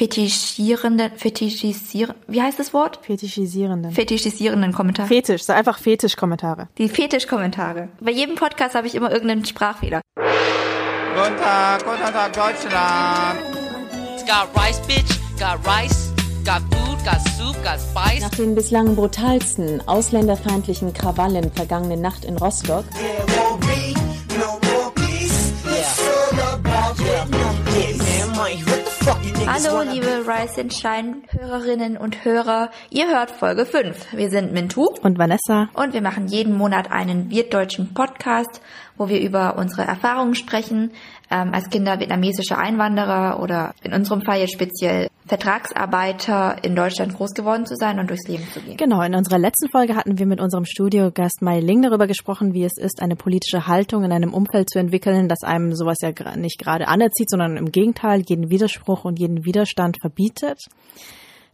fetischierenden, fetischisieren, wie heißt das Wort? Fetischisierenden. Fetischisierenden Kommentare. Fetisch, so einfach Fetischkommentare. Die Fetischkommentare. Bei jedem Podcast habe ich immer irgendeinen Sprachfehler. Guten Tag, guten Tag, Deutschland. It's got rice, bitch. Got rice. Got food. Got soup. Got spice. Nach den bislang brutalsten ausländerfeindlichen Krawallen vergangene Nacht in Rostock Hallo, liebe Rise and Shine Hörerinnen und Hörer. Ihr hört Folge 5. Wir sind Mintu Und Vanessa. und wir machen jeden Monat einen wirtdeutschen Podcast, wo wir über unsere Erfahrungen sprechen, ähm, als Kinder vietnamesischer Einwanderer oder in unserem Fall jetzt speziell Vertragsarbeiter in Deutschland groß geworden zu sein und durchs Leben zu gehen. Genau, in unserer letzten Folge hatten wir mit unserem Studiogast Mai Ling darüber gesprochen, wie es ist, eine politische Haltung in einem Umfeld zu entwickeln, das einem sowas ja nicht gerade anerzieht, sondern im Gegenteil jeden Widerspruch und jeden Widerstand verbietet.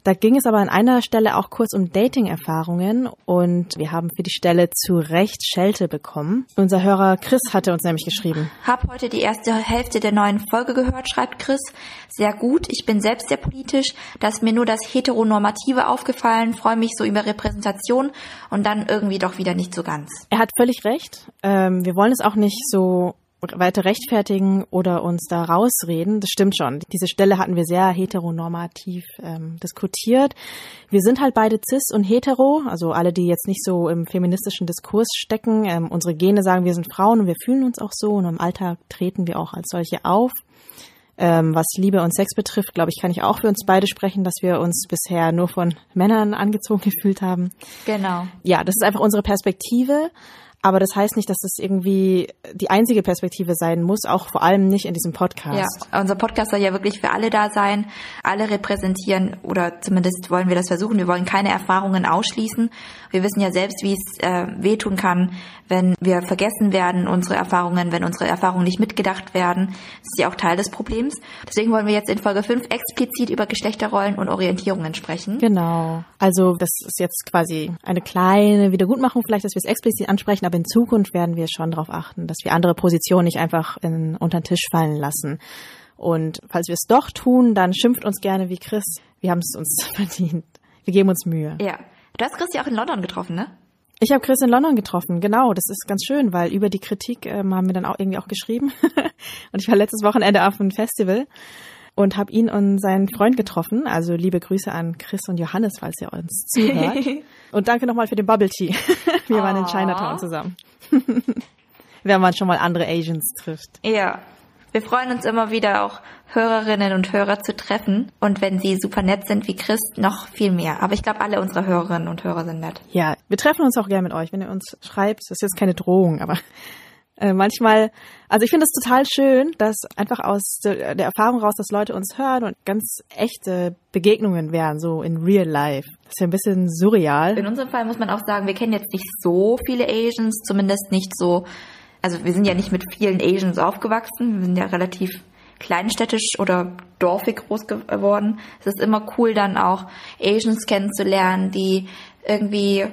Da ging es aber an einer Stelle auch kurz um Dating-Erfahrungen und wir haben für die Stelle zu Recht Schelte bekommen. Unser Hörer Chris hatte uns nämlich geschrieben. Hab heute die erste Hälfte der neuen Folge gehört, schreibt Chris. Sehr gut. Ich bin selbst sehr politisch. Da ist mir nur das Heteronormative aufgefallen. Freue mich so über Repräsentation und dann irgendwie doch wieder nicht so ganz. Er hat völlig recht. Ähm, wir wollen es auch nicht so weiter rechtfertigen oder uns da rausreden. Das stimmt schon. Diese Stelle hatten wir sehr heteronormativ ähm, diskutiert. Wir sind halt beide cis und hetero, also alle, die jetzt nicht so im feministischen Diskurs stecken. Ähm, unsere Gene sagen, wir sind Frauen und wir fühlen uns auch so und im Alltag treten wir auch als solche auf. Ähm, was Liebe und Sex betrifft, glaube ich, kann ich auch für uns beide sprechen, dass wir uns bisher nur von Männern angezogen gefühlt haben Genau. ja, das ist einfach unsere Perspektive. Aber das heißt nicht, dass das irgendwie die einzige Perspektive sein muss, auch vor allem nicht in diesem Podcast. Ja, unser Podcast soll ja wirklich für alle da sein, alle repräsentieren oder zumindest wollen wir das versuchen. Wir wollen keine Erfahrungen ausschließen. Wir wissen ja selbst, wie es äh, wehtun kann, wenn wir vergessen werden, unsere Erfahrungen, wenn unsere Erfahrungen nicht mitgedacht werden. Das ist ja auch Teil des Problems. Deswegen wollen wir jetzt in Folge 5 explizit über Geschlechterrollen und Orientierungen sprechen. Genau. Also das ist jetzt quasi eine kleine Wiedergutmachung, vielleicht, dass wir es explizit ansprechen, aber in Zukunft werden wir schon darauf achten, dass wir andere Positionen nicht einfach in, unter den Tisch fallen lassen. Und falls wir es doch tun, dann schimpft uns gerne wie Chris. Wir haben es uns verdient. Wir geben uns Mühe. Ja. Du hast Chris ja auch in London getroffen, ne? Ich habe Chris in London getroffen, genau. Das ist ganz schön, weil über die Kritik ähm, haben wir dann auch irgendwie auch geschrieben. und ich war letztes Wochenende auf einem Festival und habe ihn und seinen Freund getroffen. Also liebe Grüße an Chris und Johannes, falls ihr uns zuhört. und danke nochmal für den Bubble Tea. wir waren in. Chinatown zusammen. Wenn man schon mal andere Asians trifft. Ja. Wir freuen uns immer wieder auch Hörerinnen und Hörer zu treffen. Und wenn sie super nett sind wie Chris, noch viel mehr. Aber ich glaube, alle unsere Hörerinnen und Hörer sind nett. Ja, wir treffen uns auch gerne mit euch, wenn ihr uns schreibt. Das ist jetzt keine Drohung, aber äh, manchmal, also ich finde es total schön, dass einfach aus der, Erfahrung raus, dass Leute uns hören und ganz echte Begegnungen wären, so in real life. Das ist ja ein bisschen surreal. In unserem Fall muss man auch sagen, wir kennen jetzt nicht so viele Asians, zumindest nicht so, also wir sind ja nicht mit vielen Asians aufgewachsen, wir sind ja relativ kleinstädtisch oder dorfig groß geworden. Es ist immer cool, dann auch Asians kennenzulernen, die irgendwie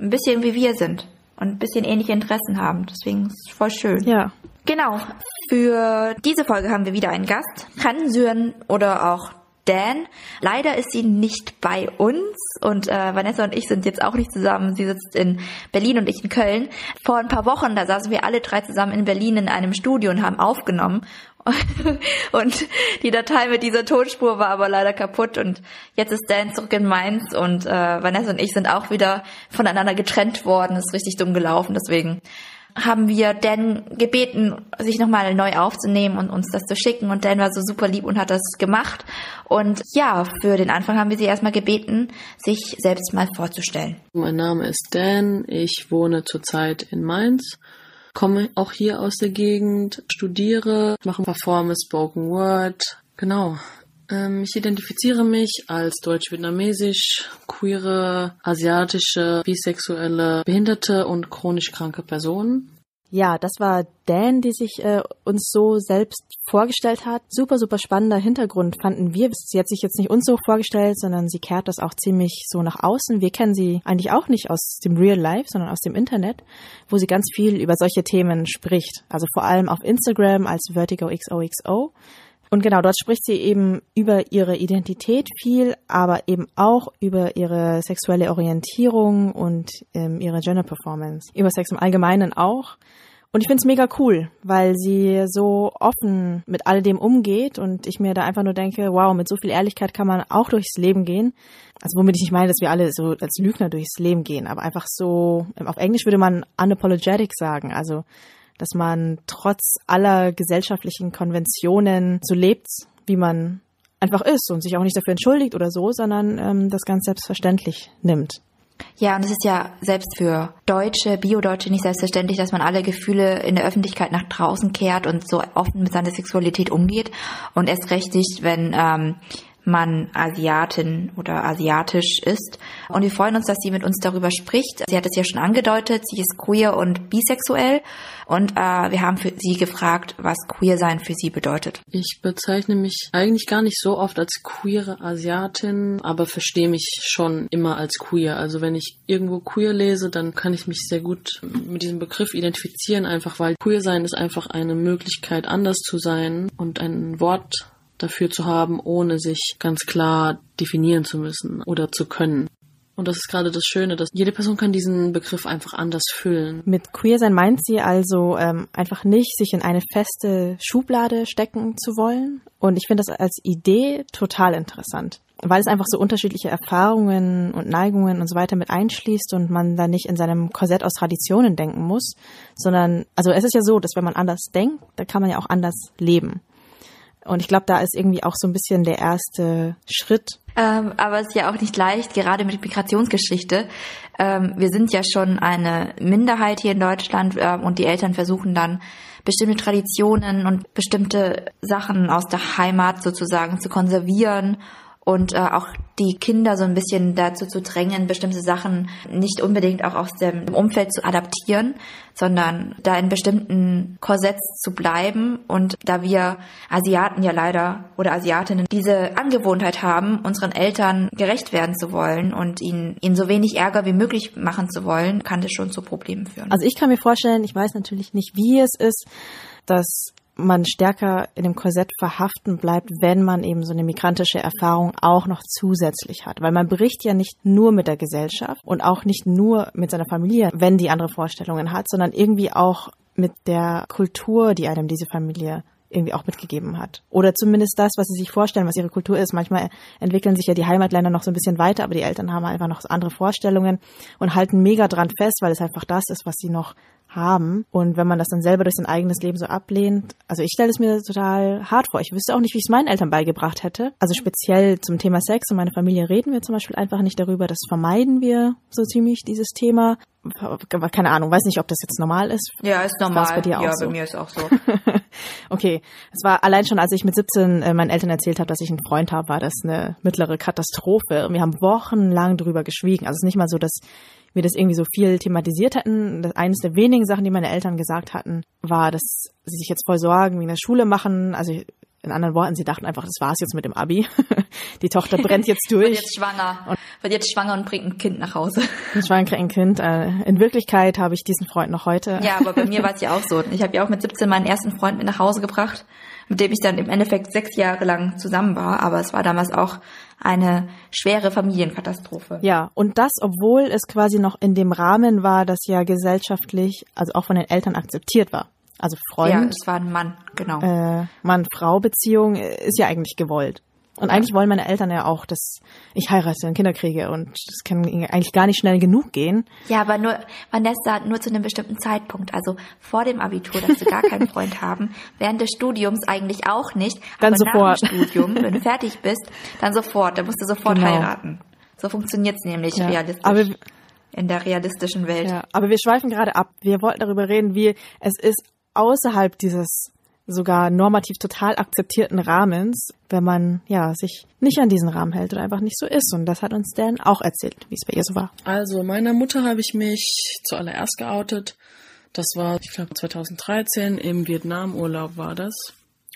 ein bisschen wie wir sind und ein bisschen ähnliche Interessen haben. Deswegen ist es voll schön. Ja. Genau. Für diese Folge haben wir wieder einen Gast. Han Syren oder auch Dan. Leider ist sie nicht bei uns und äh, Vanessa und ich sind jetzt auch nicht zusammen. Sie sitzt in Berlin und ich in Köln. Vor ein paar Wochen, da saßen wir alle drei zusammen in Berlin in einem Studio und haben aufgenommen. und die Datei mit dieser Tonspur war aber leider kaputt und jetzt ist Dan zurück in Mainz und äh, Vanessa und ich sind auch wieder voneinander getrennt worden. Ist richtig dumm gelaufen, deswegen haben wir Dan gebeten, sich nochmal neu aufzunehmen und uns das zu schicken. Und Dan war so super lieb und hat das gemacht. Und ja, für den Anfang haben wir sie erstmal gebeten, sich selbst mal vorzustellen. Mein Name ist Dan, ich wohne zurzeit in Mainz, komme auch hier aus der Gegend, studiere, mache Performance, Spoken Word, genau. Ähm, ich identifiziere mich als deutsch-vietnamesisch, queere, asiatische, bisexuelle, behinderte und chronisch kranke Person. Ja, das war Dan, die sich äh, uns so selbst vorgestellt hat. Super, super spannender Hintergrund fanden wir. Sie hat sich jetzt nicht uns so vorgestellt, sondern sie kehrt das auch ziemlich so nach außen. Wir kennen sie eigentlich auch nicht aus dem Real Life, sondern aus dem Internet, wo sie ganz viel über solche Themen spricht. Also vor allem auf Instagram als Vertigo XOXO Und genau, dort spricht sie eben über ihre Identität viel, aber eben auch über ihre sexuelle Orientierung und ähm, ihre Gender Performance. Über Sex im Allgemeinen auch. Und ich finde es mega cool, weil sie so offen mit all dem umgeht und ich mir da einfach nur denke, wow, mit so viel Ehrlichkeit kann man auch durchs Leben gehen. Also womit ich nicht meine, dass wir alle so als Lügner durchs Leben gehen, aber einfach so, auf Englisch würde man unapologetic sagen, also dass man trotz aller gesellschaftlichen Konventionen so lebt, wie man einfach ist und sich auch nicht dafür entschuldigt oder so, sondern ähm, das ganz selbstverständlich nimmt. Ja, und es ist ja selbst für Deutsche, Bio-Deutsche nicht selbstverständlich, dass man alle Gefühle in der Öffentlichkeit nach draußen kehrt und so offen mit seiner Sexualität umgeht. Und erst recht nicht, wenn ähm, man Asiatin oder asiatisch ist. Und wir freuen uns, dass sie mit uns darüber spricht. Sie hat es ja schon angedeutet, sie ist queer und bisexuell. Und äh, wir haben für sie gefragt, was queer sein für sie bedeutet. Ich bezeichne mich eigentlich gar nicht so oft als queere Asiatin, aber verstehe mich schon immer als queer. Also wenn ich irgendwo queer lese, dann kann ich mich sehr gut mit diesem Begriff identifizieren, einfach weil queer sein ist einfach eine Möglichkeit, anders zu sein und ein Wort dafür zu haben, ohne sich ganz klar definieren zu müssen oder zu können. Und das ist gerade das Schöne, dass jede Person kann diesen Begriff einfach anders füllen. Mit queer sein meint sie also ähm, einfach nicht, sich in eine feste Schublade stecken zu wollen. Und ich finde das als Idee total interessant, weil es einfach so unterschiedliche Erfahrungen und Neigungen und so weiter mit einschließt und man da nicht in seinem Korsett aus Traditionen denken muss, sondern, also es ist ja so, dass wenn man anders denkt, dann kann man ja auch anders leben. Und ich glaube, da ist irgendwie auch so ein bisschen der erste Schritt. Ähm, aber es ist ja auch nicht leicht, gerade mit Migrationsgeschichte. Ähm, wir sind ja schon eine Minderheit hier in Deutschland ähm, und die Eltern versuchen dann bestimmte Traditionen und bestimmte Sachen aus der Heimat sozusagen zu konservieren und äh, auch die Kinder so ein bisschen dazu zu drängen, bestimmte Sachen nicht unbedingt auch aus dem Umfeld zu adaptieren, sondern da in bestimmten Korsetts zu bleiben. Und da wir Asiaten ja leider oder Asiatinnen diese Angewohnheit haben, unseren Eltern gerecht werden zu wollen und ihnen, ihnen so wenig Ärger wie möglich machen zu wollen, kann das schon zu Problemen führen. Also ich kann mir vorstellen, ich weiß natürlich nicht, wie es ist, dass man stärker in dem Korsett verhaften bleibt, wenn man eben so eine migrantische Erfahrung auch noch zusätzlich hat. Weil man bricht ja nicht nur mit der Gesellschaft und auch nicht nur mit seiner Familie, wenn die andere Vorstellungen hat, sondern irgendwie auch mit der Kultur, die einem diese Familie irgendwie auch mitgegeben hat. Oder zumindest das, was sie sich vorstellen, was ihre Kultur ist. Manchmal entwickeln sich ja die Heimatländer noch so ein bisschen weiter, aber die Eltern haben einfach noch andere Vorstellungen und halten mega dran fest, weil es einfach das ist, was sie noch haben. Und wenn man das dann selber durch sein eigenes Leben so ablehnt, also ich stelle es mir total hart vor. Ich wüsste auch nicht, wie ich es meinen Eltern beigebracht hätte. Also speziell zum Thema Sex und meine Familie reden wir zum Beispiel einfach nicht darüber. Das vermeiden wir so ziemlich, dieses Thema. Keine Ahnung, weiß nicht, ob das jetzt normal ist. Ja, ist normal. Bei dir auch ja, so? bei mir ist auch so. okay, es war allein schon, als ich mit 17 äh, meinen Eltern erzählt habe, dass ich einen Freund habe, war das eine mittlere Katastrophe. Und wir haben wochenlang drüber geschwiegen. Also es ist nicht mal so, dass wir das irgendwie so viel thematisiert hatten. Das, eines der wenigen Sachen, die meine Eltern gesagt hatten, war, dass sie sich jetzt voll Sorgen wegen der Schule machen. Also in anderen Worten, sie dachten einfach, das war's jetzt mit dem Abi. Die Tochter brennt jetzt durch. Wird jetzt schwanger. Und wird jetzt schwanger und bringt ein Kind nach Hause. Schwanger kriegt ein Kind. Äh, in Wirklichkeit habe ich diesen Freund noch heute. Ja, aber bei mir war es ja auch so. Ich habe ja auch mit 17 meinen ersten Freund mit nach Hause gebracht, mit dem ich dann im Endeffekt sechs Jahre lang zusammen war. Aber es war damals auch eine schwere Familienkatastrophe. Ja, und das, obwohl es quasi noch in dem Rahmen war, das ja gesellschaftlich, also auch von den Eltern akzeptiert war. Also Freund. Ja, es war ein Mann, genau. Äh, Mann-Frau-Beziehung ist ja eigentlich gewollt. Und eigentlich wollen meine Eltern ja auch, dass ich heirate und Kinder kriege und das kann eigentlich gar nicht schnell genug gehen. Ja, aber nur, Vanessa, nur zu einem bestimmten Zeitpunkt. Also vor dem Abitur, dass wir gar keinen Freund haben. Während des Studiums eigentlich auch nicht. Dann aber sofort. Nach dem Studium, wenn du fertig bist, dann sofort. Dann musst du sofort Genau. heiraten. So funktioniert's nämlich Ja. realistisch. Aber, in der realistischen Welt. ja, aber wir schweifen gerade ab. Wir wollten darüber reden, wie es ist außerhalb dieses sogar normativ total akzeptierten Rahmens, wenn man ja sich nicht an diesen Rahmen hält oder einfach nicht so ist. Und das hat uns Dan auch erzählt, wie es bei ihr so war. Also meiner Mutter habe ich mich zuallererst geoutet. Das war, ich glaube, 2013 im Vietnamurlaub war das.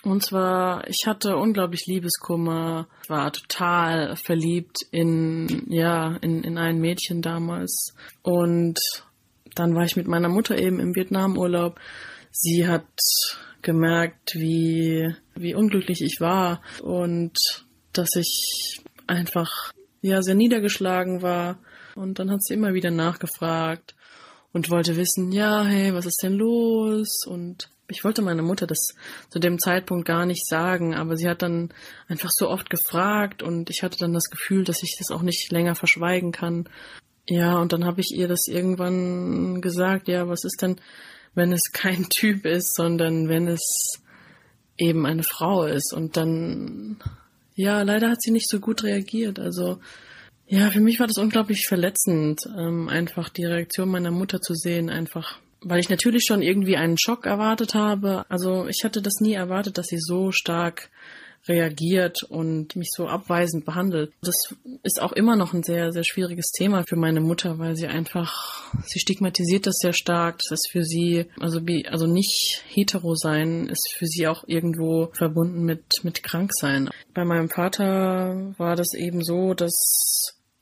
Und zwar, ich hatte unglaublich Liebeskummer, war total verliebt in, ja, in, in ein Mädchen damals. Und dann war ich mit meiner Mutter eben im Vietnamurlaub. Sie hat gemerkt, wie wie unglücklich ich war und dass ich einfach ja sehr niedergeschlagen war. Und dann hat sie immer wieder nachgefragt und wollte wissen, ja, hey, was ist denn los? Und ich wollte meiner Mutter das zu dem Zeitpunkt gar nicht sagen, aber sie hat dann einfach so oft gefragt und ich hatte dann das Gefühl, dass ich das auch nicht länger verschweigen kann. Ja, und dann habe ich ihr das irgendwann gesagt, ja, was ist denn, wenn es kein Typ ist, sondern wenn es eben eine Frau ist und dann ja, leider hat sie nicht so gut reagiert. Also ja, für mich war das unglaublich verletzend, ähm, einfach die Reaktion meiner Mutter zu sehen, einfach weil ich natürlich schon irgendwie einen Schock erwartet habe. Also ich hatte das nie erwartet, dass sie so stark reagiert und mich so abweisend behandelt. Das ist auch immer noch ein sehr, sehr schwieriges Thema für meine Mutter, weil sie einfach, sie stigmatisiert das sehr stark. Das ist für sie, also wie, also nicht hetero sein, ist für sie auch irgendwo verbunden mit, mit krank sein. Bei meinem Vater war das eben so, dass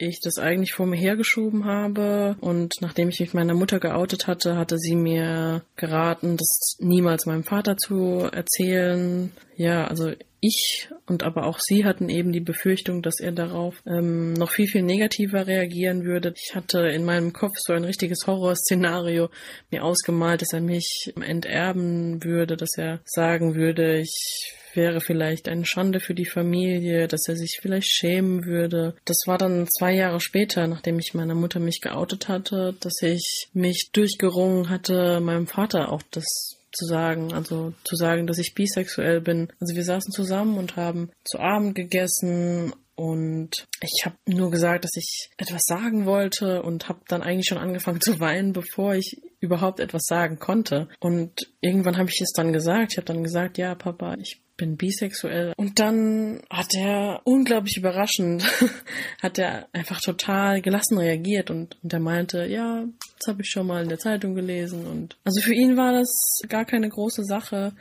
ich das eigentlich vor mir hergeschoben habe. Und nachdem ich mich meiner Mutter geoutet hatte, hatte sie mir geraten, das niemals meinem Vater zu erzählen. Ja, also ich und aber auch sie hatten eben die Befürchtung, dass er darauf ähm, noch viel, viel negativer reagieren würde. Ich hatte in meinem Kopf so ein richtiges Horrorszenario mir ausgemalt, dass er mich enterben würde, dass er sagen würde, ich wäre vielleicht eine Schande für die Familie, dass er sich vielleicht schämen würde. Das war dann zwei Jahre später, nachdem ich meiner Mutter mich geoutet hatte, dass ich mich durchgerungen hatte, meinem Vater auch das zu sagen, also zu sagen, dass ich bisexuell bin. Also wir saßen zusammen und haben zu Abend gegessen und ich habe nur gesagt, dass ich etwas sagen wollte und habe dann eigentlich schon angefangen zu weinen, bevor ich überhaupt etwas sagen konnte. Und irgendwann habe ich es dann gesagt. Ich habe dann gesagt, ja, Papa, ich bin bisexuell. Und dann hat er unglaublich überraschend, hat er einfach total gelassen reagiert und, und er meinte, ja, das habe ich schon mal in der Zeitung gelesen. Und also für ihn war das gar keine große Sache.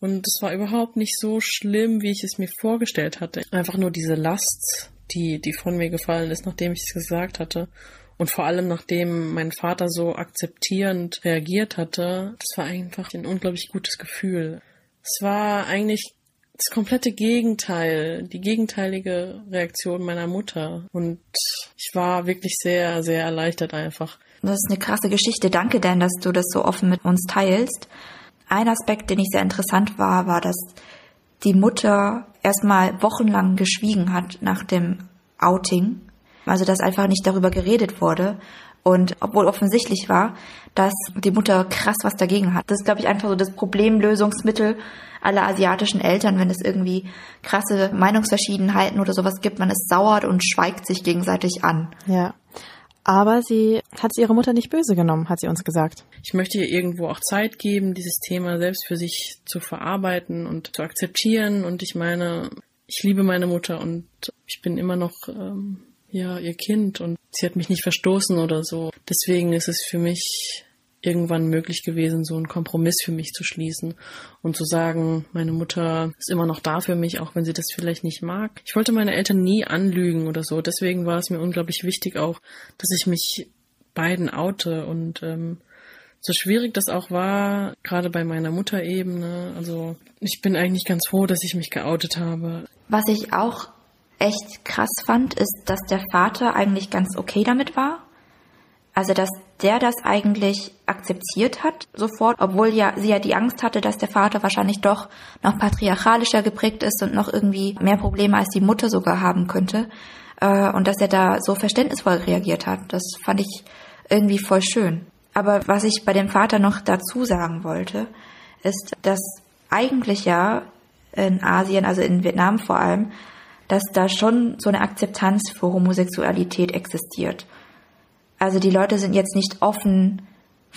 Und es war überhaupt nicht so schlimm, wie ich es mir vorgestellt hatte. Einfach nur diese Last, die, die von mir gefallen ist, nachdem ich es gesagt hatte. Und vor allem, nachdem mein Vater so akzeptierend reagiert hatte, das war einfach ein unglaublich gutes Gefühl. Es war eigentlich das komplette Gegenteil, die gegenteilige Reaktion meiner Mutter. Und ich war wirklich sehr, sehr erleichtert einfach. Das ist eine krasse Geschichte. Danke, Dan, dass du das so offen mit uns teilst. Ein Aspekt, den ich sehr interessant war, war, dass die Mutter erstmal wochenlang geschwiegen hat nach dem Outing. Also, dass einfach nicht darüber geredet wurde. Und obwohl offensichtlich war, dass die Mutter krass was dagegen hat. Das ist, glaube ich, einfach so das Problemlösungsmittel aller asiatischen Eltern, wenn es irgendwie krasse Meinungsverschiedenheiten oder sowas gibt. Man ist sauer und schweigt sich gegenseitig an. Ja. Aber sie hat ihre Mutter nicht böse genommen, hat sie uns gesagt. Ich möchte ihr irgendwo auch Zeit geben, dieses Thema selbst für sich zu verarbeiten und zu akzeptieren. Und ich meine, ich liebe meine Mutter und ich bin immer noch ähm, ja ihr Kind und sie hat mich nicht verstoßen oder so. Deswegen ist es für mich irgendwann möglich gewesen, so einen Kompromiss für mich zu schließen und zu sagen, meine Mutter ist immer noch da für mich, auch wenn sie das vielleicht nicht mag. Ich wollte meine Eltern nie anlügen oder so. Deswegen war es mir unglaublich wichtig auch, dass ich mich beiden oute und ähm, so schwierig das auch war, gerade bei meiner Mutter eben. Ne? Also ich bin eigentlich ganz froh, dass ich mich geoutet habe. Was ich auch echt krass fand, ist, dass der Vater eigentlich ganz okay damit war. Also, dass der das eigentlich akzeptiert hat, sofort, obwohl ja sie ja die Angst hatte, dass der Vater wahrscheinlich doch noch patriarchalischer geprägt ist und noch irgendwie mehr Probleme als die Mutter sogar haben könnte. Äh, und dass er da so verständnisvoll reagiert hat. Das fand ich irgendwie voll schön. Aber was ich bei dem Vater noch dazu sagen wollte, ist, dass eigentlich ja in Asien, also in Vietnam vor allem, dass da schon so eine Akzeptanz für Homosexualität existiert. Also die Leute sind jetzt nicht offen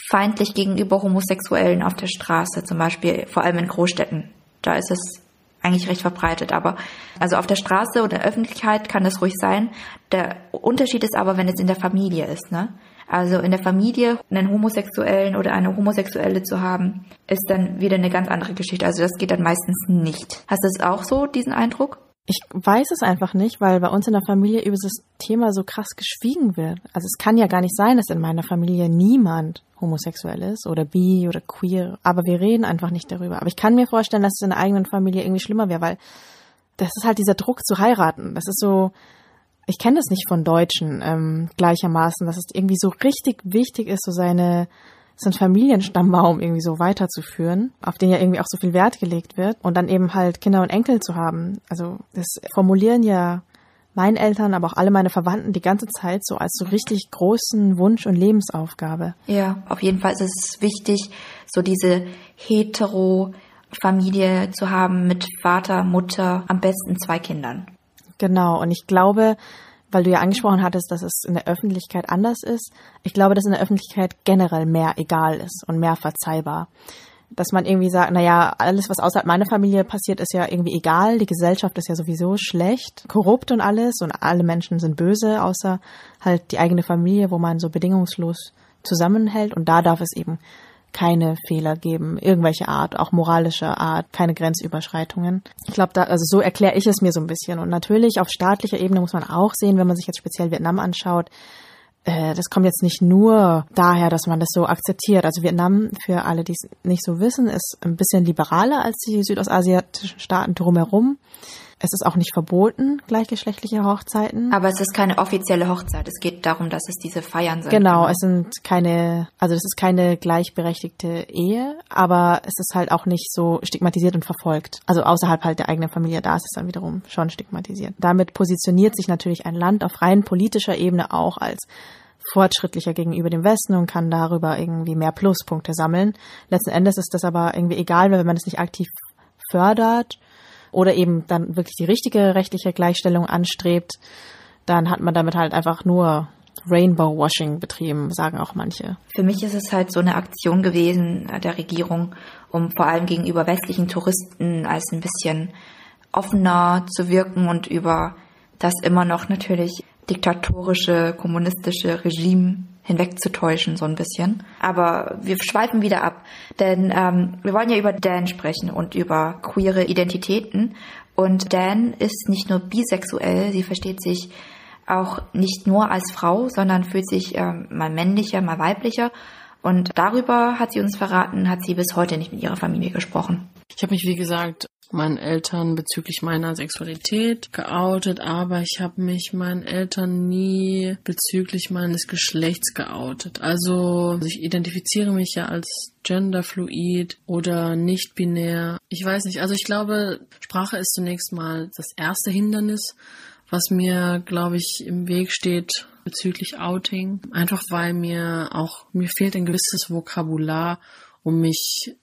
feindlich gegenüber Homosexuellen auf der Straße, zum Beispiel vor allem in Großstädten. Da ist es eigentlich recht verbreitet, aber also auf der Straße oder in der Öffentlichkeit kann das ruhig sein. Der Unterschied ist aber, wenn es in der Familie ist, ne? Also in der Familie einen Homosexuellen oder eine Homosexuelle zu haben, ist dann wieder eine ganz andere Geschichte. Also das geht dann meistens nicht. Hast du es auch so, diesen Eindruck? Ich weiß es einfach nicht, weil bei uns in der Familie über das Thema so krass geschwiegen wird. Also es kann ja gar nicht sein, dass in meiner Familie niemand homosexuell ist oder bi oder queer, aber wir reden einfach nicht darüber. Aber ich kann mir vorstellen, dass es in der eigenen Familie irgendwie schlimmer wäre, weil das ist halt dieser Druck zu heiraten. Das ist so, ich kenne das nicht von Deutschen ähm, gleichermaßen, dass es irgendwie so richtig wichtig ist, so seine so einen Familienstammbaum irgendwie so weiterzuführen, auf den ja irgendwie auch so viel Wert gelegt wird und dann eben halt Kinder und Enkel zu haben. Also das formulieren ja meinen Eltern, aber auch alle meine Verwandten die ganze Zeit so als so richtig großen Wunsch und Lebensaufgabe. Ja, auf jeden Fall ist es wichtig, so diese hetero Familie zu haben mit Vater, Mutter, am besten zwei Kindern. Genau, und ich glaube, weil du ja angesprochen hattest, dass es in der Öffentlichkeit anders ist. Ich glaube, dass in der Öffentlichkeit generell mehr egal ist und mehr verzeihbar. Dass man irgendwie sagt, naja, alles, was außerhalb meiner Familie passiert, ist ja irgendwie egal. Die Gesellschaft ist ja sowieso schlecht, korrupt und alles und alle Menschen sind böse, außer halt die eigene Familie, wo man so bedingungslos zusammenhält. Und da darf es eben keine Fehler geben, irgendwelche Art, auch moralischer Art, keine Grenzüberschreitungen. Ich glaube, da, also so erkläre ich es mir so ein bisschen. Und natürlich auf staatlicher Ebene muss man auch sehen, wenn man sich jetzt speziell Vietnam anschaut, äh, das kommt jetzt nicht nur daher, dass man das so akzeptiert. Also Vietnam, für alle, die es nicht so wissen, ist ein bisschen liberaler als die südostasiatischen Staaten drumherum. Es ist auch nicht verboten, gleichgeschlechtliche Hochzeiten. Aber es ist keine offizielle Hochzeit. Es geht darum, dass es diese Feiern sind. Genau, es sind keine, also es ist keine gleichberechtigte Ehe, aber es ist halt auch nicht so stigmatisiert und verfolgt. Also außerhalb halt der eigenen Familie, da ist es dann wiederum schon stigmatisiert. Damit positioniert sich natürlich ein Land auf rein politischer Ebene auch als fortschrittlicher gegenüber dem Westen und kann darüber irgendwie mehr Pluspunkte sammeln. Letzten Endes ist das aber irgendwie egal, weil wenn man es nicht aktiv fördert oder eben dann wirklich die richtige rechtliche Gleichstellung anstrebt, dann hat man damit halt einfach nur Rainbow Washing betrieben, sagen auch manche. Für mich ist es halt so eine Aktion gewesen der Regierung, um vor allem gegenüber westlichen Touristen als ein bisschen offener zu wirken und über das immer noch natürlich diktatorische, kommunistische Regime hinwegzutäuschen, so ein bisschen. Aber wir schweifen wieder ab, denn ähm, wir wollen ja über Dan sprechen und über queere Identitäten. Und Dan ist nicht nur bisexuell, sie versteht sich auch nicht nur als Frau, sondern fühlt sich ähm, mal männlicher, mal weiblicher. Und darüber hat sie uns verraten, hat sie bis heute nicht mit ihrer Familie gesprochen. Ich habe mich, wie gesagt, meinen Eltern bezüglich meiner Sexualität geoutet, aber ich habe mich meinen Eltern nie bezüglich meines Geschlechts geoutet. Also ich identifiziere mich ja als genderfluid oder nicht binär. Ich weiß nicht, also ich glaube, Sprache ist zunächst mal das erste Hindernis, was mir, glaube ich, im Weg steht bezüglich Outing. Einfach weil mir auch, mir fehlt ein gewisses Vokabular, um mich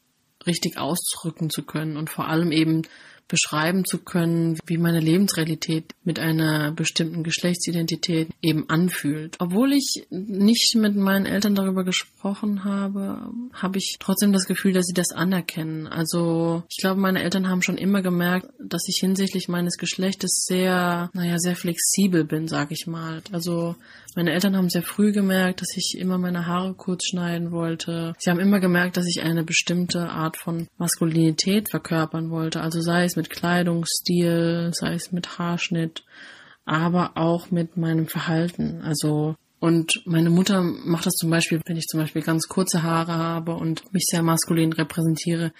richtig ausdrücken zu können und vor allem eben beschreiben zu können, wie meine Lebensrealität mit einer bestimmten Geschlechtsidentität eben anfühlt. Obwohl ich nicht mit meinen Eltern darüber gesprochen habe, habe ich trotzdem das Gefühl, dass sie das anerkennen. Also ich glaube, meine Eltern haben schon immer gemerkt, dass ich hinsichtlich meines Geschlechtes sehr, naja, sehr flexibel bin, sag ich mal. Also meine Eltern haben sehr früh gemerkt, dass ich immer meine Haare kurz schneiden wollte. Sie haben immer gemerkt, dass ich eine bestimmte Art von Maskulinität verkörpern wollte. Also sei es mit Kleidungsstil, sei es mit Haarschnitt, aber auch mit meinem Verhalten. Also und meine Mutter macht das zum Beispiel, wenn ich zum Beispiel ganz kurze Haare habe und mich sehr maskulin repräsentiere.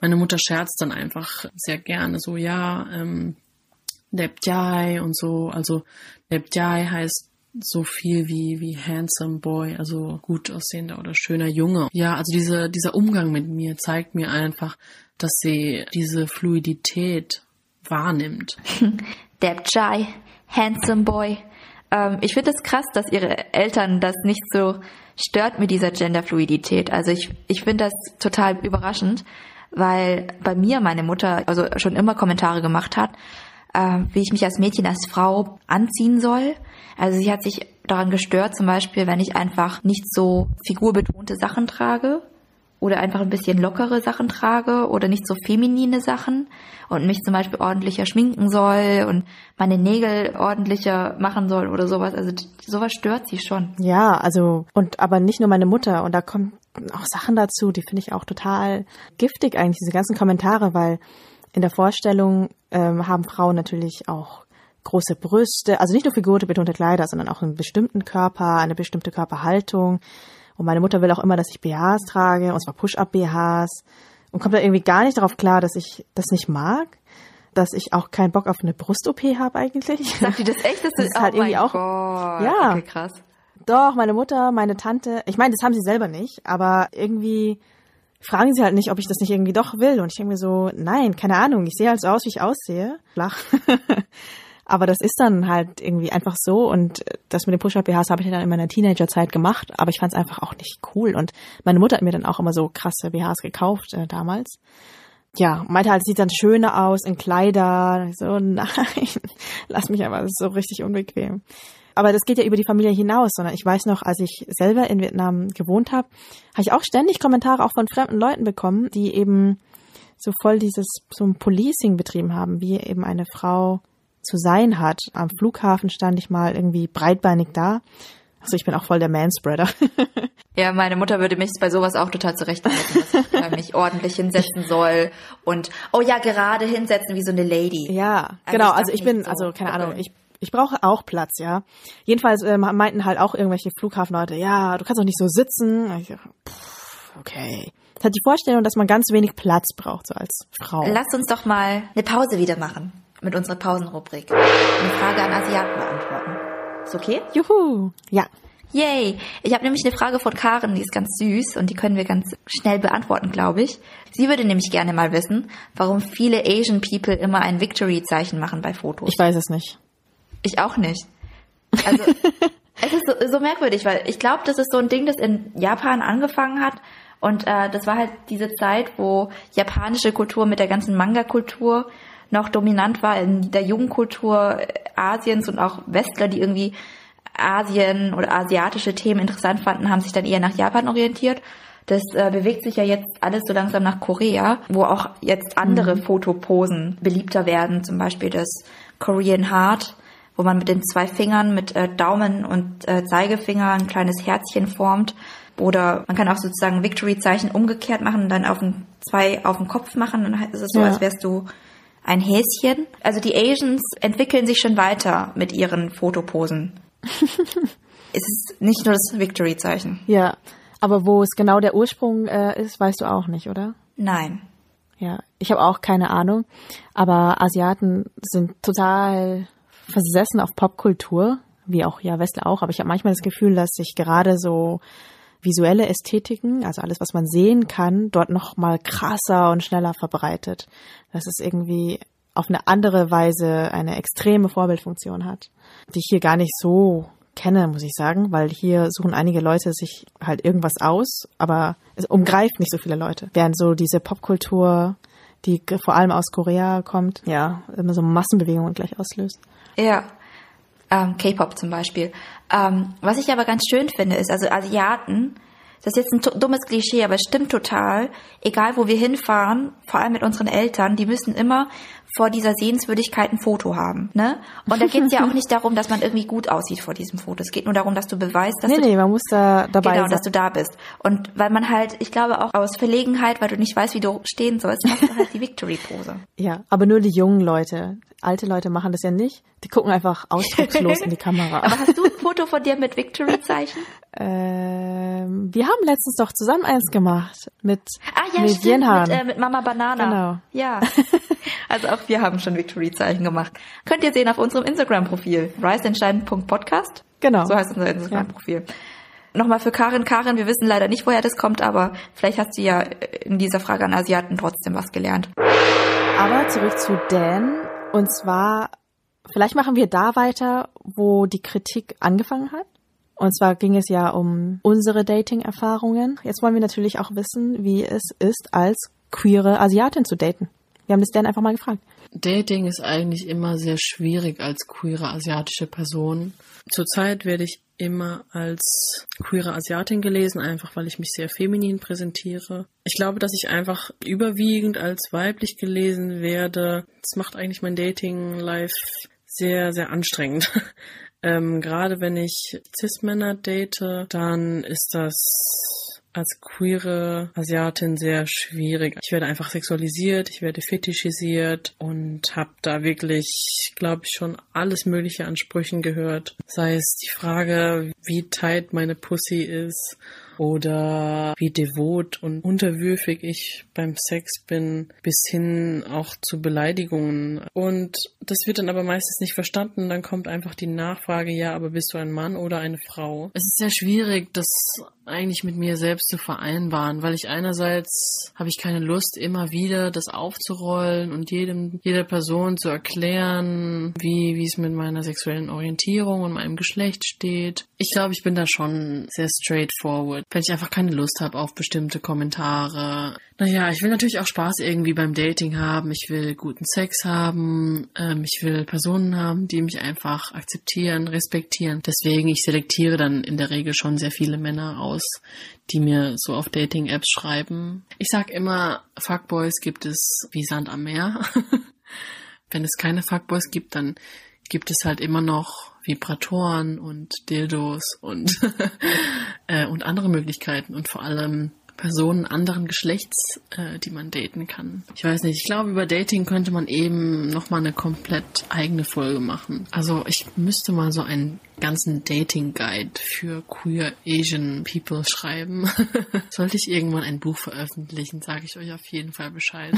Meine Mutter scherzt dann einfach sehr gerne so, ja, ähm, Debjai und so. Also Debjai heißt so viel wie, wie handsome boy, also gut aussehender oder schöner Junge. Ja, also diese, dieser Umgang mit mir zeigt mir einfach, dass sie diese Fluidität wahrnimmt. Deb Jai, handsome boy. Ähm, ich finde es krass, dass ihre Eltern das nicht so stört mit dieser Genderfluidität. Also ich, ich finde das total überraschend, weil bei mir meine Mutter also schon immer Kommentare gemacht hat, äh, wie ich mich als Mädchen, als Frau anziehen soll. Also sie hat sich daran gestört, zum Beispiel, wenn ich einfach nicht so figurbetonte Sachen trage oder einfach ein bisschen lockere Sachen trage oder nicht so feminine Sachen und mich zum Beispiel ordentlicher schminken soll und meine Nägel ordentlicher machen soll oder sowas. Also sowas stört sie schon. Ja, also und aber nicht nur meine Mutter und da kommen auch Sachen dazu, die finde ich auch total giftig eigentlich, diese ganzen Kommentare, weil in der Vorstellung ähm, haben Frauen natürlich auch große Brüste, also nicht nur figurbetonte Kleider, sondern auch einen bestimmten Körper, eine bestimmte Körperhaltung. Und meine Mutter will auch immer, dass ich BHs trage, und zwar Push-Up-BHs. Und kommt da irgendwie gar nicht darauf klar, dass ich das nicht mag. Dass ich auch keinen Bock auf eine Brust-OP habe eigentlich. Sagt die das echt? Das, Das ist halt oh mein irgendwie auch- Gott. Ja. Okay, krass. Doch, meine Mutter, meine Tante, ich meine, das haben sie selber nicht, aber irgendwie fragen sie halt nicht, ob ich das nicht irgendwie doch will. Und ich denke mir so, nein, keine Ahnung, ich sehe halt so aus, wie ich aussehe. Flach. aber das ist dann halt irgendwie einfach so. Und das mit den Push-Up-BHs habe ich dann in meiner Teenagerzeit gemacht, aber ich fand es einfach auch nicht cool. Und meine Mutter hat mir dann auch immer so krasse BHs gekauft äh, damals. Ja, meinte halt, sieht dann schöner aus in Kleider. So, nein, lass mich aber, so richtig unbequem. Aber das geht ja über die Familie hinaus, sondern ich weiß noch, als ich selber in Vietnam gewohnt habe, habe ich auch ständig Kommentare auch von fremden Leuten bekommen, die eben so voll dieses so ein Policing betrieben haben, wie eben eine Frau zu sein hat. Am Flughafen stand ich mal irgendwie breitbeinig da. Also ich bin auch voll der Manspreader. Ja, meine Mutter würde mich bei sowas auch total zurechtweisen, dass ich äh, mich ordentlich hinsetzen soll und, oh ja, gerade hinsetzen wie so eine Lady. Ja, Also genau. ich Also ich bin, so also keine Ahnung, ich ich brauche auch Platz, ja. Jedenfalls ähm, meinten halt auch irgendwelche Flughafenleute, ja, du kannst doch nicht so sitzen. Ich, pff, okay. Das hat die Vorstellung, dass man ganz wenig Platz braucht, so als Frau. Lasst uns doch mal eine Pause wieder machen mit unserer Pausenrubrik. Eine Frage an Asiaten beantworten. Ist okay? Juhu. Ja. Yay! Ich habe nämlich eine Frage von Karen, die ist ganz süß und die können wir ganz schnell beantworten, glaube ich. Sie würde nämlich gerne mal wissen, warum viele Asian People immer ein Victory-Zeichen machen bei Fotos. Ich weiß es nicht. Ich auch nicht. Also, es ist so, so merkwürdig, weil ich glaube, das ist so ein Ding, das in Japan angefangen hat. Und äh, das war halt diese Zeit, wo japanische Kultur mit der ganzen Manga-Kultur noch dominant war in der Jugendkultur Asiens und auch Westler, die irgendwie Asien oder asiatische Themen interessant fanden, haben sich dann eher nach Japan orientiert. Das äh, bewegt sich ja jetzt alles so langsam nach Korea, wo auch jetzt andere Fotoposen beliebter werden, zum Beispiel das Korean Heart, wo man mit den zwei Fingern, mit äh, Daumen und äh, Zeigefinger ein kleines Herzchen formt. Oder man kann auch sozusagen Victory-Zeichen umgekehrt machen und dann auf den, zwei auf den Kopf machen. Dann ist es so, Ja. als wärst du ein Häschen. Also die Asians entwickeln sich schon weiter mit ihren Fotoposen. es ist nicht nur das Victory-Zeichen. Ja. Aber wo es genau der Ursprung äh, ist, weißt du auch nicht, oder? Nein. Ja, ich habe auch keine Ahnung. Aber Asiaten sind total versessen auf Popkultur, wie auch ja Westler auch. Aber ich habe manchmal das Gefühl, dass sich gerade so visuelle Ästhetiken, also alles, was man sehen kann, dort noch mal krasser und schneller verbreitet. Dass es irgendwie auf eine andere Weise eine extreme Vorbildfunktion hat, die ich hier gar nicht so kenne, muss ich sagen, weil hier suchen einige Leute sich halt irgendwas aus, aber es umgreift nicht so viele Leute. Während so diese Popkultur, die vor allem aus Korea kommt, ja, immer so Massenbewegungen gleich auslöst. Ja. Ähm, K-Pop zum Beispiel. Ähm, was ich aber ganz schön finde, ist, also Asiaten, das ist jetzt ein dummes Klischee, aber es stimmt total. Egal, wo wir hinfahren, vor allem mit unseren Eltern, die müssen immer vor dieser Sehenswürdigkeit ein Foto haben. Ne? Und da geht es ja auch nicht darum, dass man irgendwie gut aussieht vor diesem Foto. Es geht nur darum, dass du beweist, dass Nee, du nee, man muss da dabei Genau, sein. dass du da bist. Und weil man halt, ich glaube auch aus Verlegenheit, weil du nicht weißt, wie du stehen sollst, machst du halt die Victory-Pose. Ja, aber nur die jungen Leute. Alte Leute machen das ja nicht. Die gucken einfach ausdruckslos in die Kamera. Aber hast du ein Foto von dir mit Victory-Zeichen? Ähm, wir haben letztens doch zusammen eins gemacht mit Ah ja, mit stimmt, mit, äh, mit Mama Banana. Genau. Ja. Also auch wir haben schon Victory-Zeichen gemacht. Könnt ihr sehen auf unserem Instagram-Profil, riseentscheiden.podcast. Genau. So heißt unser Instagram-Profil. Nochmal für Karin. Karin, wir wissen leider nicht, woher das kommt, aber vielleicht hast du ja in dieser Frage an Asiaten trotzdem was gelernt. Aber zurück zu Dan. Und zwar, vielleicht machen wir da weiter, wo die Kritik angefangen hat. Und zwar ging es ja um unsere Dating-Erfahrungen. Jetzt wollen wir natürlich auch wissen, wie es ist, als queere Asiatin zu daten. Wir haben das Dan einfach mal gefragt. Dating ist eigentlich immer sehr schwierig als queere asiatische Person. Zurzeit werde ich immer als queere Asiatin gelesen, einfach weil ich mich sehr feminin präsentiere. Ich glaube, dass ich einfach überwiegend als weiblich gelesen werde. Das macht eigentlich mein Dating-Life sehr, sehr anstrengend. Ähm, gerade wenn ich Cis-Männer date, dann ist das als queere Asiatin sehr schwierig. Ich werde einfach sexualisiert, ich werde fetischisiert und habe da wirklich, glaube ich, schon alles Mögliche an Sprüchen gehört. Sei es die Frage, wie tight meine Pussy ist oder wie devot und unterwürfig ich beim Sex bin, bis hin auch zu Beleidigungen. Und das wird dann aber meistens nicht verstanden. Dann kommt einfach die Nachfrage, ja, aber bist du ein Mann oder eine Frau? Es ist sehr schwierig, das eigentlich mit mir selbst zu vereinbaren, weil ich einerseits habe ich keine Lust, immer wieder das aufzurollen und jedem, jeder Person zu erklären, wie, wie es mit meiner sexuellen Orientierung und meinem Geschlecht steht. Ich glaube, ich bin da schon sehr straightforward, wenn ich einfach keine Lust habe auf bestimmte Kommentare. Naja, ich will natürlich auch Spaß irgendwie beim Dating haben. Ich will guten Sex haben. Ähm, ich will Personen haben, die mich einfach akzeptieren, respektieren. Deswegen, ich selektiere dann in der Regel schon sehr viele Männer aus, die mir so auf Dating-Apps schreiben. Ich sag immer, Fuckboys gibt es wie Sand am Meer. Wenn es keine Fuckboys gibt, dann gibt es halt immer noch Vibratoren und Dildos und, äh, und andere Möglichkeiten. Und vor allem Personen anderen Geschlechts, äh, die man daten kann. Ich weiß nicht, ich glaube, über Dating könnte man eben nochmal eine komplett eigene Folge machen. Also ich müsste mal so einen ganzen Dating-Guide für queer Asian People schreiben. Sollte ich irgendwann ein Buch veröffentlichen, sage ich euch auf jeden Fall Bescheid.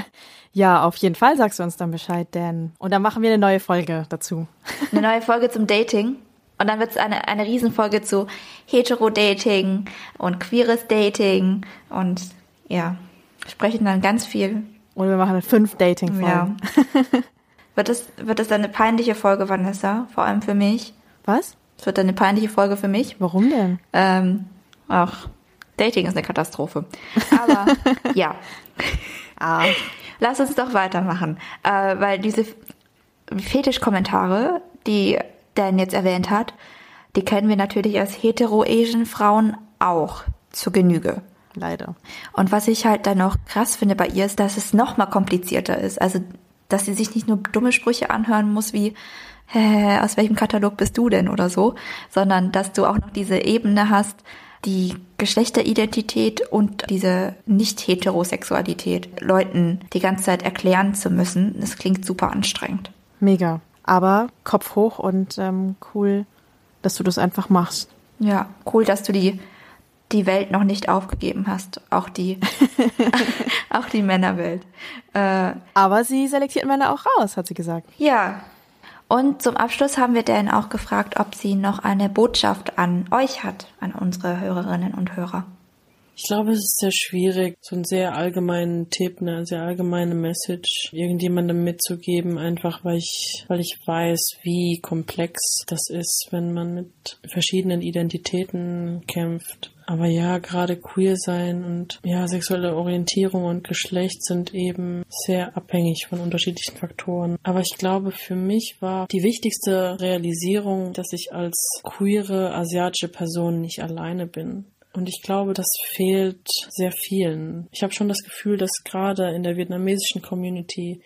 ja, auf jeden Fall sagst du uns dann Bescheid, Dan. Und dann machen wir eine neue Folge dazu. Eine neue Folge zum Dating. Und dann wird es eine, eine Riesenfolge zu Hetero-Dating und queeres Dating und ja, sprechen dann ganz viel. Oder wir machen fünf Dating-Folgen. Ja. wird, es, wird es eine peinliche Folge, Vanessa? Vor allem für mich. Was? Es wird eine peinliche Folge für mich. Warum denn? Ähm, ach, Dating ist eine Katastrophe. Aber ja. Ah. Lass uns doch weitermachen. Äh, weil diese Fetischkommentare, die Dan jetzt erwähnt hat, die kennen wir natürlich als hetero-Asian Frauen auch zur Genüge. Leider. Und was ich halt dann noch krass finde bei ihr ist, dass es noch mal komplizierter ist. Also, dass sie sich nicht nur dumme Sprüche anhören muss wie, Hä, aus welchem Katalog bist du denn oder so, sondern dass du auch noch diese Ebene hast, die Geschlechteridentität und diese Nicht-Heterosexualität Leuten die ganze Zeit erklären zu müssen. Das klingt super anstrengend. Mega. Aber Kopf hoch und ähm, cool, dass du das einfach machst. Ja, cool, dass du die, die Welt noch nicht aufgegeben hast. Auch die, auch die Männerwelt. Äh, Aber sie selektiert Männer auch raus, hat sie gesagt. Ja. Und zum Abschluss haben wir Dan auch gefragt, ob sie noch eine Botschaft an euch hat, an unsere Hörerinnen und Hörer. Ich glaube, es ist sehr schwierig, so einen sehr allgemeinen Tipp, eine sehr allgemeine Message irgendjemandem mitzugeben, einfach weil ich, weil ich weiß, wie komplex das ist, wenn man mit verschiedenen Identitäten kämpft. Aber ja, gerade queer sein und ja, sexuelle Orientierung und Geschlecht sind eben sehr abhängig von unterschiedlichen Faktoren. Aber ich glaube, für mich war die wichtigste Realisierung, dass ich als queere asiatische Person nicht alleine bin. Und ich glaube, das fehlt sehr vielen. Ich habe schon das Gefühl, dass gerade in der vietnamesischen Community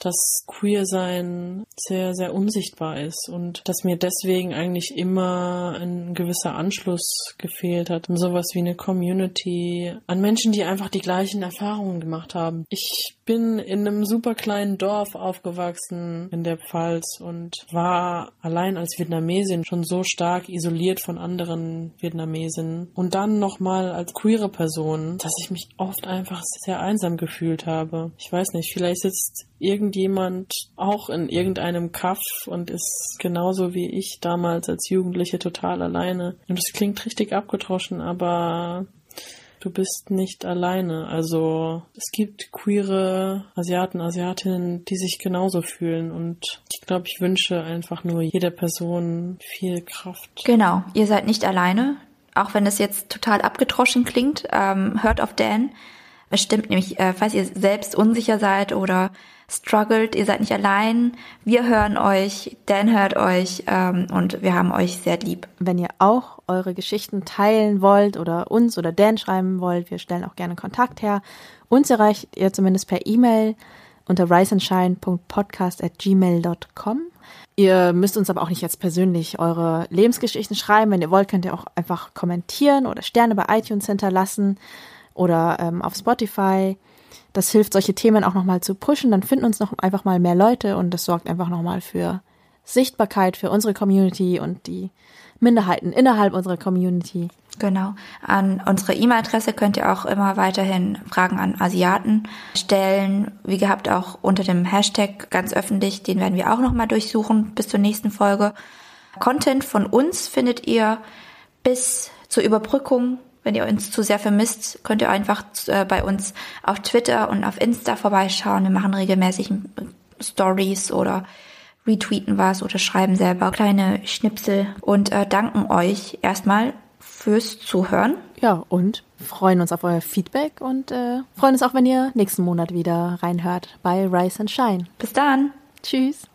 dass Queer-Sein sehr, sehr unsichtbar ist und dass mir deswegen eigentlich immer ein gewisser Anschluss gefehlt hat. Sowas wie eine Community an Menschen, die einfach die gleichen Erfahrungen gemacht haben. Ich bin in einem super kleinen Dorf aufgewachsen in der Pfalz und war allein als Vietnamesin schon so stark isoliert von anderen Vietnamesinnen und dann nochmal als queere Person, dass ich mich oft einfach sehr einsam gefühlt habe. Ich weiß nicht, vielleicht sitzt irgendjemand auch in irgendeinem Kaff und ist genauso wie ich damals als Jugendliche total alleine. Und das klingt richtig abgetroschen, aber du bist nicht alleine. Also es gibt queere Asiaten, Asiatinnen, die sich genauso fühlen und ich glaube, ich wünsche einfach nur jeder Person viel Kraft. Genau, ihr seid nicht alleine, auch wenn es jetzt total abgetroschen klingt. Ähm, hört auf Dan. Es stimmt nämlich, äh, falls ihr selbst unsicher seid oder struggelt, ihr seid nicht allein. Wir hören euch, Dan hört euch ähm, und wir haben euch sehr lieb. Wenn ihr auch eure Geschichten teilen wollt oder uns oder Dan schreiben wollt, wir stellen auch gerne Kontakt her. Uns erreicht ihr zumindest per E-Mail unter riseandshine.podcast at gmail.com Ihr müsst uns aber auch nicht jetzt persönlich eure Lebensgeschichten schreiben. Wenn ihr wollt, könnt ihr auch einfach kommentieren oder Sterne bei iTunes hinterlassen oder ähm, auf Spotify. Das hilft, solche Themen auch nochmal zu pushen. Dann finden uns noch einfach mal mehr Leute und das sorgt einfach nochmal für Sichtbarkeit für unsere Community und die Minderheiten innerhalb unserer Community. Genau. An unsere E-Mail-Adresse könnt ihr auch immer weiterhin Fragen an Asiaten stellen. Wie gehabt auch unter dem Hashtag ganz öffentlich. Den werden wir auch nochmal durchsuchen bis zur nächsten Folge. Content von uns findet ihr bis zur Überbrückung. Wenn ihr uns zu sehr vermisst, könnt ihr einfach äh, bei uns auf Twitter und auf Insta vorbeischauen. Wir machen regelmäßig Stories oder retweeten was oder schreiben selber kleine Schnipsel und äh, danken euch erstmal fürs Zuhören. Ja, und freuen uns auf euer Feedback und äh, freuen uns auch, wenn ihr nächsten Monat wieder reinhört bei Rise and Shine. Bis dann. Tschüss.